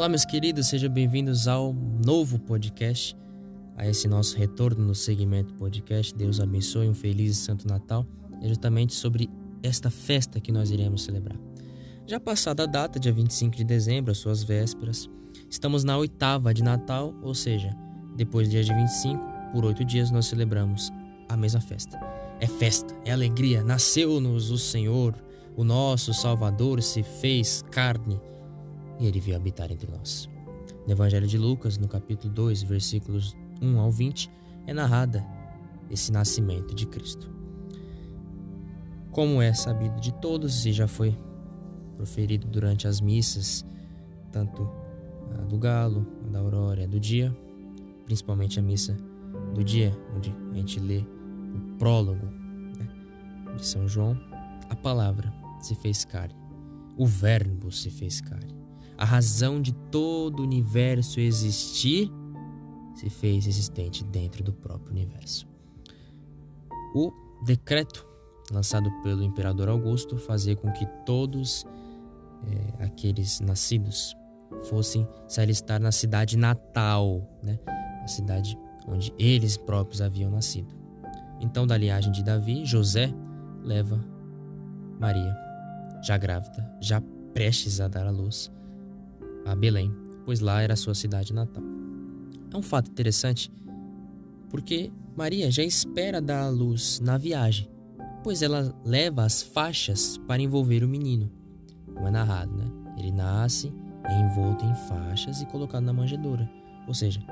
Olá, meus queridos, sejam bem-vindos ao novo podcast, a esse nosso retorno no segmento podcast. Deus abençoe, um feliz e santo Natal. É justamente sobre esta festa que nós iremos celebrar. Já passada a data, dia 25 de dezembro, as suas vésperas, estamos na oitava de Natal, ou seja, depois do dia de 25, por oito dias nós celebramos a mesma festa. É festa, é alegria, nasceu-nos o Senhor, o nosso Salvador se fez carne e ele veio habitar entre nós. No Evangelho de Lucas, no capítulo 2, versículos 1 ao 20, é narrada esse nascimento de Cristo. Como é sabido de todos e já foi proferido durante as missas, tanto a do galo, a da aurora, a do dia, principalmente a missa do dia, onde a gente lê o prólogo né, de São João, a palavra se fez carne, o Verbo se fez carne, a razão de todo o universo existir se fez existente dentro do próprio universo. O decreto lançado pelo imperador Augusto fazia com que todos é, aqueles nascidos fossem se alistar na cidade natal, né? a cidade onde eles próprios haviam nascido. Então, da linhagem de Davi, José leva Maria, já grávida, já prestes a dar à luz, a Belém, pois lá era a sua cidade natal. É um fato interessante porque Maria já espera dar à luz na viagem, pois ela leva as faixas para envolver o menino como é narrado, né? Ele nasce envolto em faixas e colocado na manjedoura. Ou seja,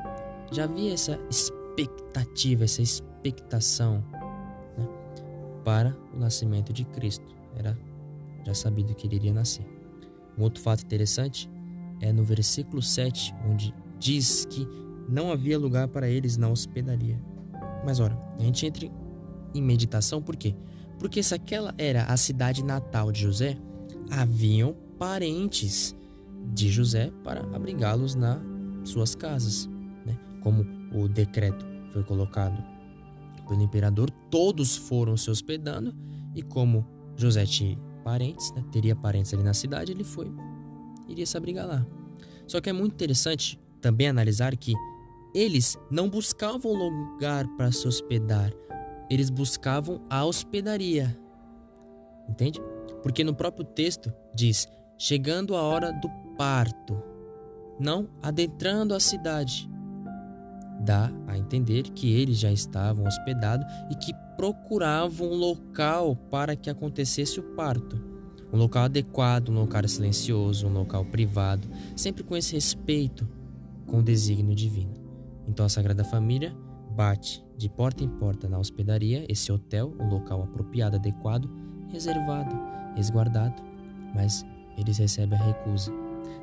já havia essa expectativa, essa expectação né? para o nascimento de Cristo. Era já sabido que ele iria nascer. Um outro fato interessante é no versículo 7, onde diz que não havia lugar para eles na hospedaria. Mas ora, a gente entra em meditação por quê? Porque se aquela era a cidade natal de José, haviam parentes de José para abrigá-los nas suas casas. Né? Como o decreto foi colocado pelo imperador, todos foram se hospedando e como José tinha parentes, né? teria parentes ali na cidade, ele foi, iria se abrigar lá. Só que é muito interessante também analisar que eles não buscavam lugar para se hospedar, eles buscavam a hospedaria. Entende? Porque no próprio texto diz: chegando a hora do parto, não adentrando a cidade. Dá a entender que eles já estavam hospedados e que procuravam um local para que acontecesse o parto. Um local adequado, um local silencioso, um local privado, sempre com esse respeito com o desígnio divino. Então a Sagrada Família bate de porta em porta na hospedaria, esse hotel, um local apropriado, adequado, reservado resguardado, mas eles recebem a recusa.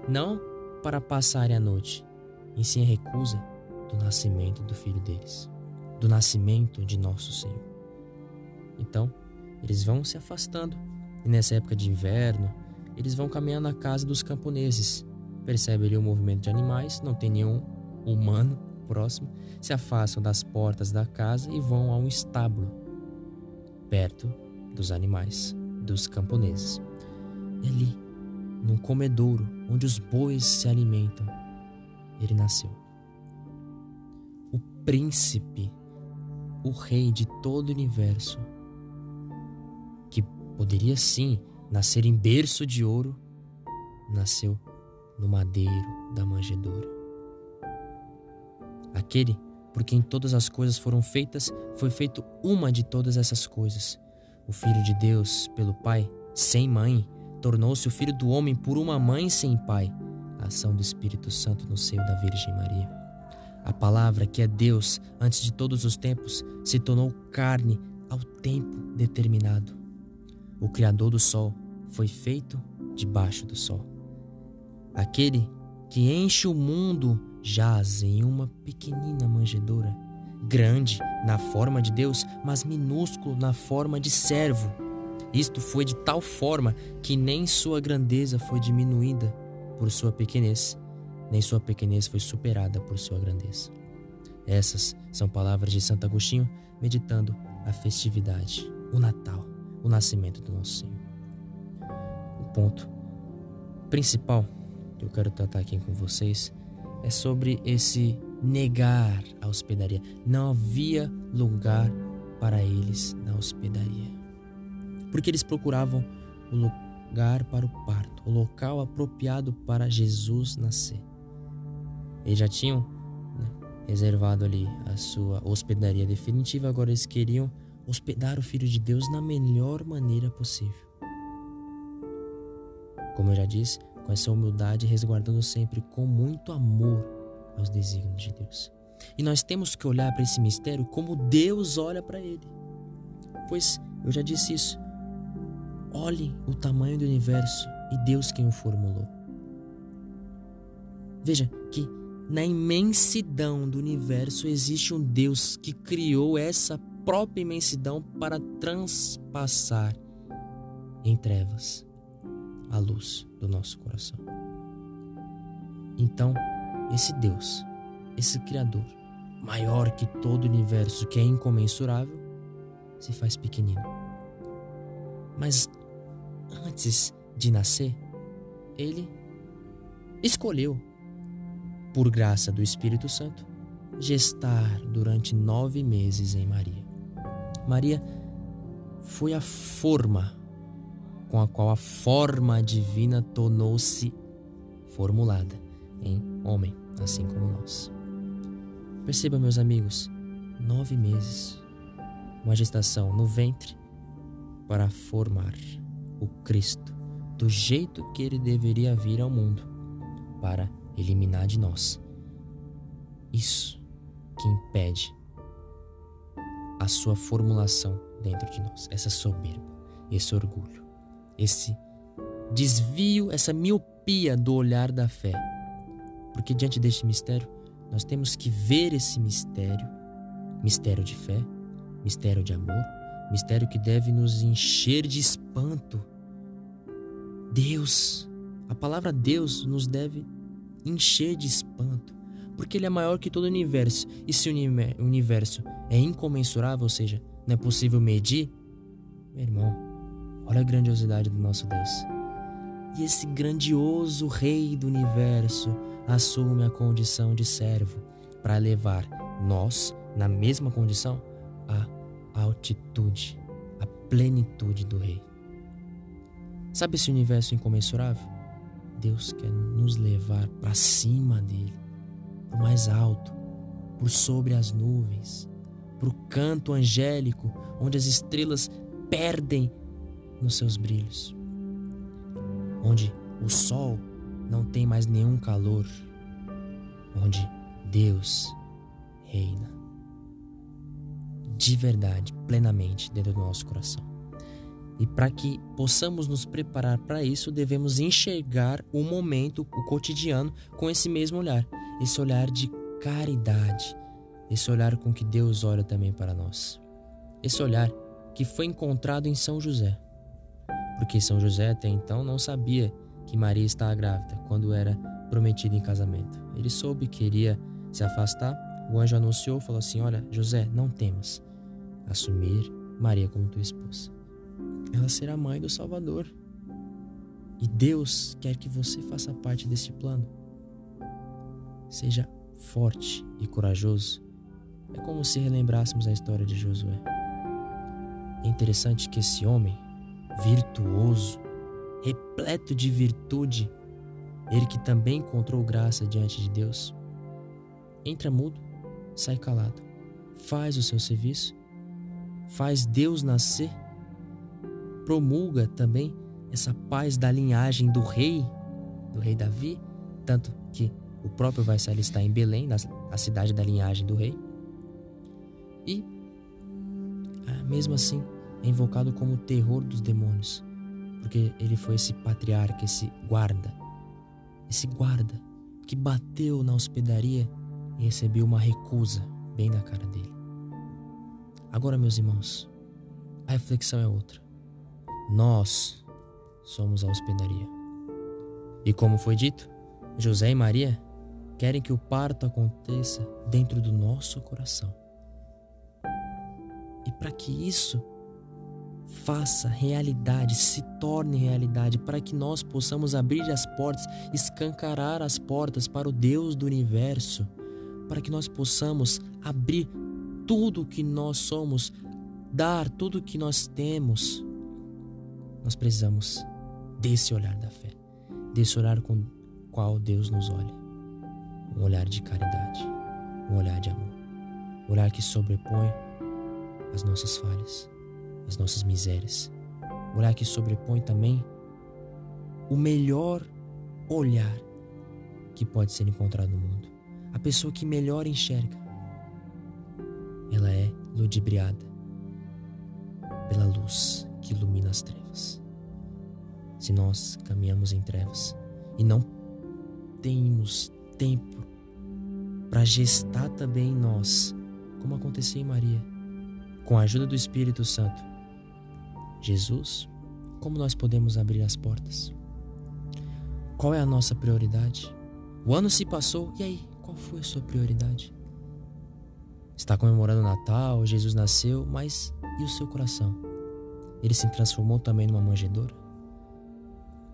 Não para passarem a noite, em sim a recusa do nascimento do filho deles, do nascimento de nosso Senhor. Então, eles vão se afastando, e nessa época de inverno, eles vão caminhando na casa dos camponeses. Percebem ali o movimento de animais, não tem nenhum humano próximo, se afastam das portas da casa e vão a um estábulo perto dos animais dos camponeses. E ali, num comedouro onde os bois se alimentam, ele nasceu. O príncipe, o rei de todo o universo, poderia sim nascer em berço de ouro, nasceu no madeiro da manjedoura. Aquele por quem todas as coisas foram feitas, foi feito uma de todas essas coisas o Filho de Deus, pelo Pai, sem mãe, tornou-se o Filho do homem por uma mãe sem pai. A ação do Espírito Santo no seio da Virgem Maria. A palavra, que é Deus antes de todos os tempos, se tornou carne ao tempo determinado. O Criador do Sol foi feito debaixo do Sol. Aquele que enche o mundo jaz em uma pequenina manjedoura grande na forma de Deus, mas minúsculo na forma de servo. Isto foi de tal forma que nem sua grandeza foi diminuída por sua pequenez, nem sua pequenez foi superada por sua grandeza. Essas são palavras de Santo Agostinho meditando a festividade, o Natal, o nascimento do nosso Senhor. O ponto principal que eu quero tratar aqui com vocês é sobre esse negar a hospedaria. Não havia lugar para eles na hospedaria. Porque eles procuravam o lugar para o parto, o local apropriado para Jesus nascer. Eles já tinham né, reservado ali a sua hospedaria definitiva, agora eles queriam hospedar o Filho de Deus na melhor maneira possível. Como eu já disse, com essa humildade, resguardando sempre com muito amor aos desígnios de Deus. E nós temos que olhar para esse mistério como Deus olha para ele. Pois eu já disse isso. Olhe o tamanho do universo e Deus quem o formulou. Veja que na imensidão do universo existe um Deus que criou essa própria imensidão para transpassar em trevas a luz do nosso coração. Então, esse Deus, esse Criador, maior que todo o universo, que é incomensurável, se faz pequenino. Mas antes de nascer, ele escolheu, por graça do Espírito Santo, gestar durante nove meses em Maria. Maria foi a forma com a qual a forma divina tornou-se formulada em homem, assim como nós. Perceba, meus amigos, nove meses, uma gestação no ventre para formar o Cristo do jeito que ele deveria vir ao mundo para eliminar de nós. Isso que impede a sua formulação dentro de nós, essa soberba, esse orgulho, esse desvio, essa miopia do olhar da fé. Porque diante deste mistério, nós temos que ver esse mistério, mistério de fé, mistério de amor, mistério que deve nos encher de espanto. Deus, a palavra Deus nos deve encher de espanto, porque Ele é maior que todo o universo. E se o universo é incomensurável, ou seja, não é possível medir, meu irmão, olha a grandiosidade do nosso Deus. E esse grandioso Rei do universo assume a condição de servo para levar nós, na mesma condição, à altitude, à plenitude do Rei. Sabe esse universo incomensurável? Deus quer nos levar para cima dele, para o mais alto, por sobre as nuvens, para o canto angélico, onde as estrelas perdem nos seus brilhos, onde o sol não tem mais nenhum calor, onde Deus reina de verdade, plenamente dentro do nosso coração. E para que possamos nos preparar para isso, devemos enxergar o momento, o cotidiano, com esse mesmo olhar, esse olhar de caridade, esse olhar com que Deus olha também para nós. Esse olhar que foi encontrado em São José. Porque São José até então não sabia que Maria estava grávida quando era prometida em casamento. Ele soube que iria se afastar. O anjo anunciou, falou assim: Olha, José, não temas assumir Maria como tua esposa. Ela será mãe do Salvador. E Deus quer que você faça parte desse plano. Seja forte e corajoso. É como se relembrássemos a história de Josué. É interessante que esse homem, virtuoso, repleto de virtude, ele que também encontrou graça diante de Deus, entra mudo, sai calado, faz o seu serviço, faz Deus nascer, promulga também essa paz da linhagem do rei, do rei Davi, tanto que o próprio vai se alistar em Belém, na cidade da linhagem do rei. E, ah, mesmo assim, é invocado como o terror dos demônios porque ele foi esse patriarca, esse guarda, esse guarda que bateu na hospedaria e recebeu uma recusa bem na cara dele. Agora, meus irmãos, a reflexão é outra. Nós somos a hospedaria. E como foi dito, José e Maria querem que o parto aconteça dentro do nosso coração. Para que isso faça realidade, se torne realidade, para que nós possamos abrir as portas, escancarar as portas para o Deus do universo, para que nós possamos abrir tudo o que nós somos, dar tudo o que nós temos. Nós precisamos desse olhar da fé, desse olhar com o qual Deus nos olha. Um olhar de caridade, um olhar de amor, um olhar que sobrepõe as nossas falhas as nossas misérias. Olhar que sobrepõe também o melhor olhar que pode ser encontrado no mundo. A pessoa que melhor enxerga, ela é ludibriada pela luz que ilumina as trevas. Se nós caminhamos em trevas e não temos tempo para gestar também em nós, como aconteceu em Maria, com a ajuda do Espírito Santo, Jesus, como nós podemos abrir as portas? Qual é a nossa prioridade? O ano se passou, e aí, qual foi a sua prioridade? Está comemorando o Natal, Jesus nasceu, mas e o seu coração? Ele se transformou também numa manjedoura?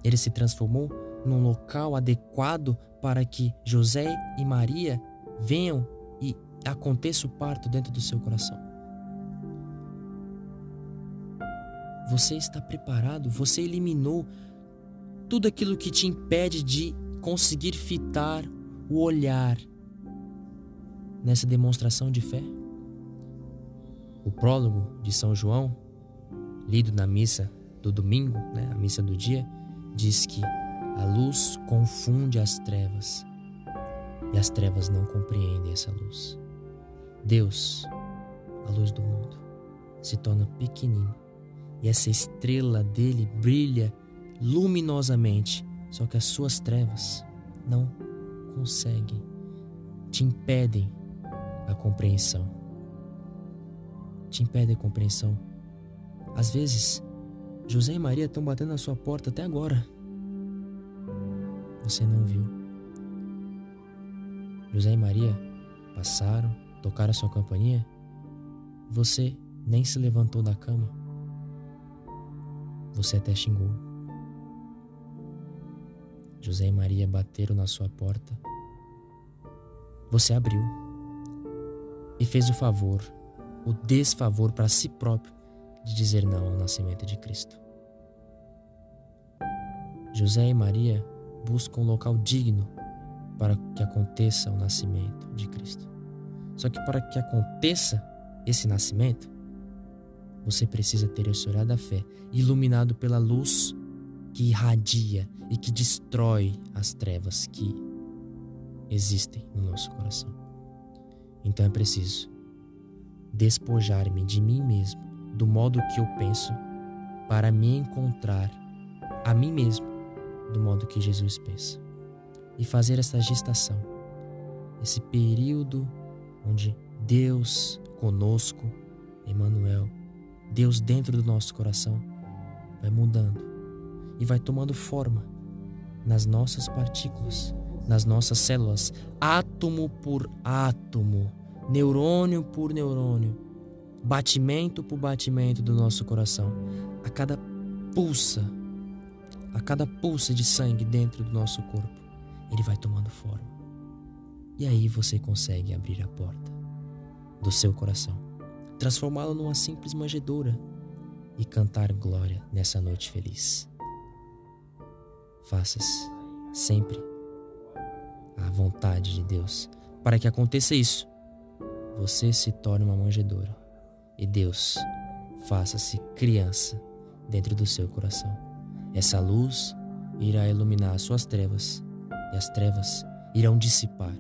Ele se transformou num local adequado para que José e Maria venham e aconteça o parto dentro do seu coração? Você está preparado? Você eliminou tudo aquilo que te impede de conseguir fitar o olhar nessa demonstração de fé? O prólogo de São João, lido na missa do domingo, né, a missa do dia, diz que a luz confunde as trevas e as trevas não compreendem essa luz. Deus, a luz do mundo, se torna pequenino e essa estrela dele brilha luminosamente, só que as suas trevas não conseguem, te impedem a compreensão. Te impedem a compreensão. Às vezes, José e Maria estão batendo na sua porta até agora. Você não viu. José e Maria passaram, tocaram a sua campainha. Você nem se levantou da cama. Você até xingou. José e Maria bateram na sua porta. Você abriu e fez o favor, o desfavor para si próprio de dizer não ao nascimento de Cristo. José e Maria buscam um local digno para que aconteça o nascimento de Cristo. Só que para que aconteça esse nascimento, você precisa ter olhar da fé, iluminado pela luz que irradia e que destrói as trevas que existem no nosso coração. Então é preciso despojar-me de mim mesmo, do modo que eu penso, para me encontrar a mim mesmo, do modo que Jesus pensa. E fazer essa gestação, esse período onde Deus conosco, Emmanuel, Deus dentro do nosso coração vai mudando e vai tomando forma nas nossas partículas, nas nossas células, átomo por átomo, neurônio por neurônio, batimento por batimento do nosso coração. A cada pulsa, a cada pulsa de sangue dentro do nosso corpo, ele vai tomando forma. E aí você consegue abrir a porta do seu coração transformá-lo numa simples manjedoura e cantar glória nessa noite feliz. Faças sempre a vontade de Deus. Para que aconteça isso, você se torne uma manjedoura e Deus faça-se criança dentro do seu coração. Essa luz irá iluminar as suas trevas e as trevas irão dissipar.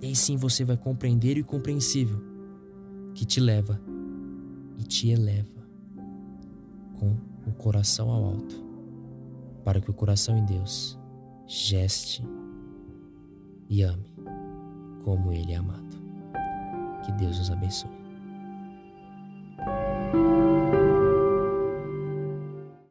E aí sim você vai compreender o compreensível que te leva e te eleva com o coração ao alto, para que o coração em Deus geste e ame como Ele é amado. Que Deus os abençoe.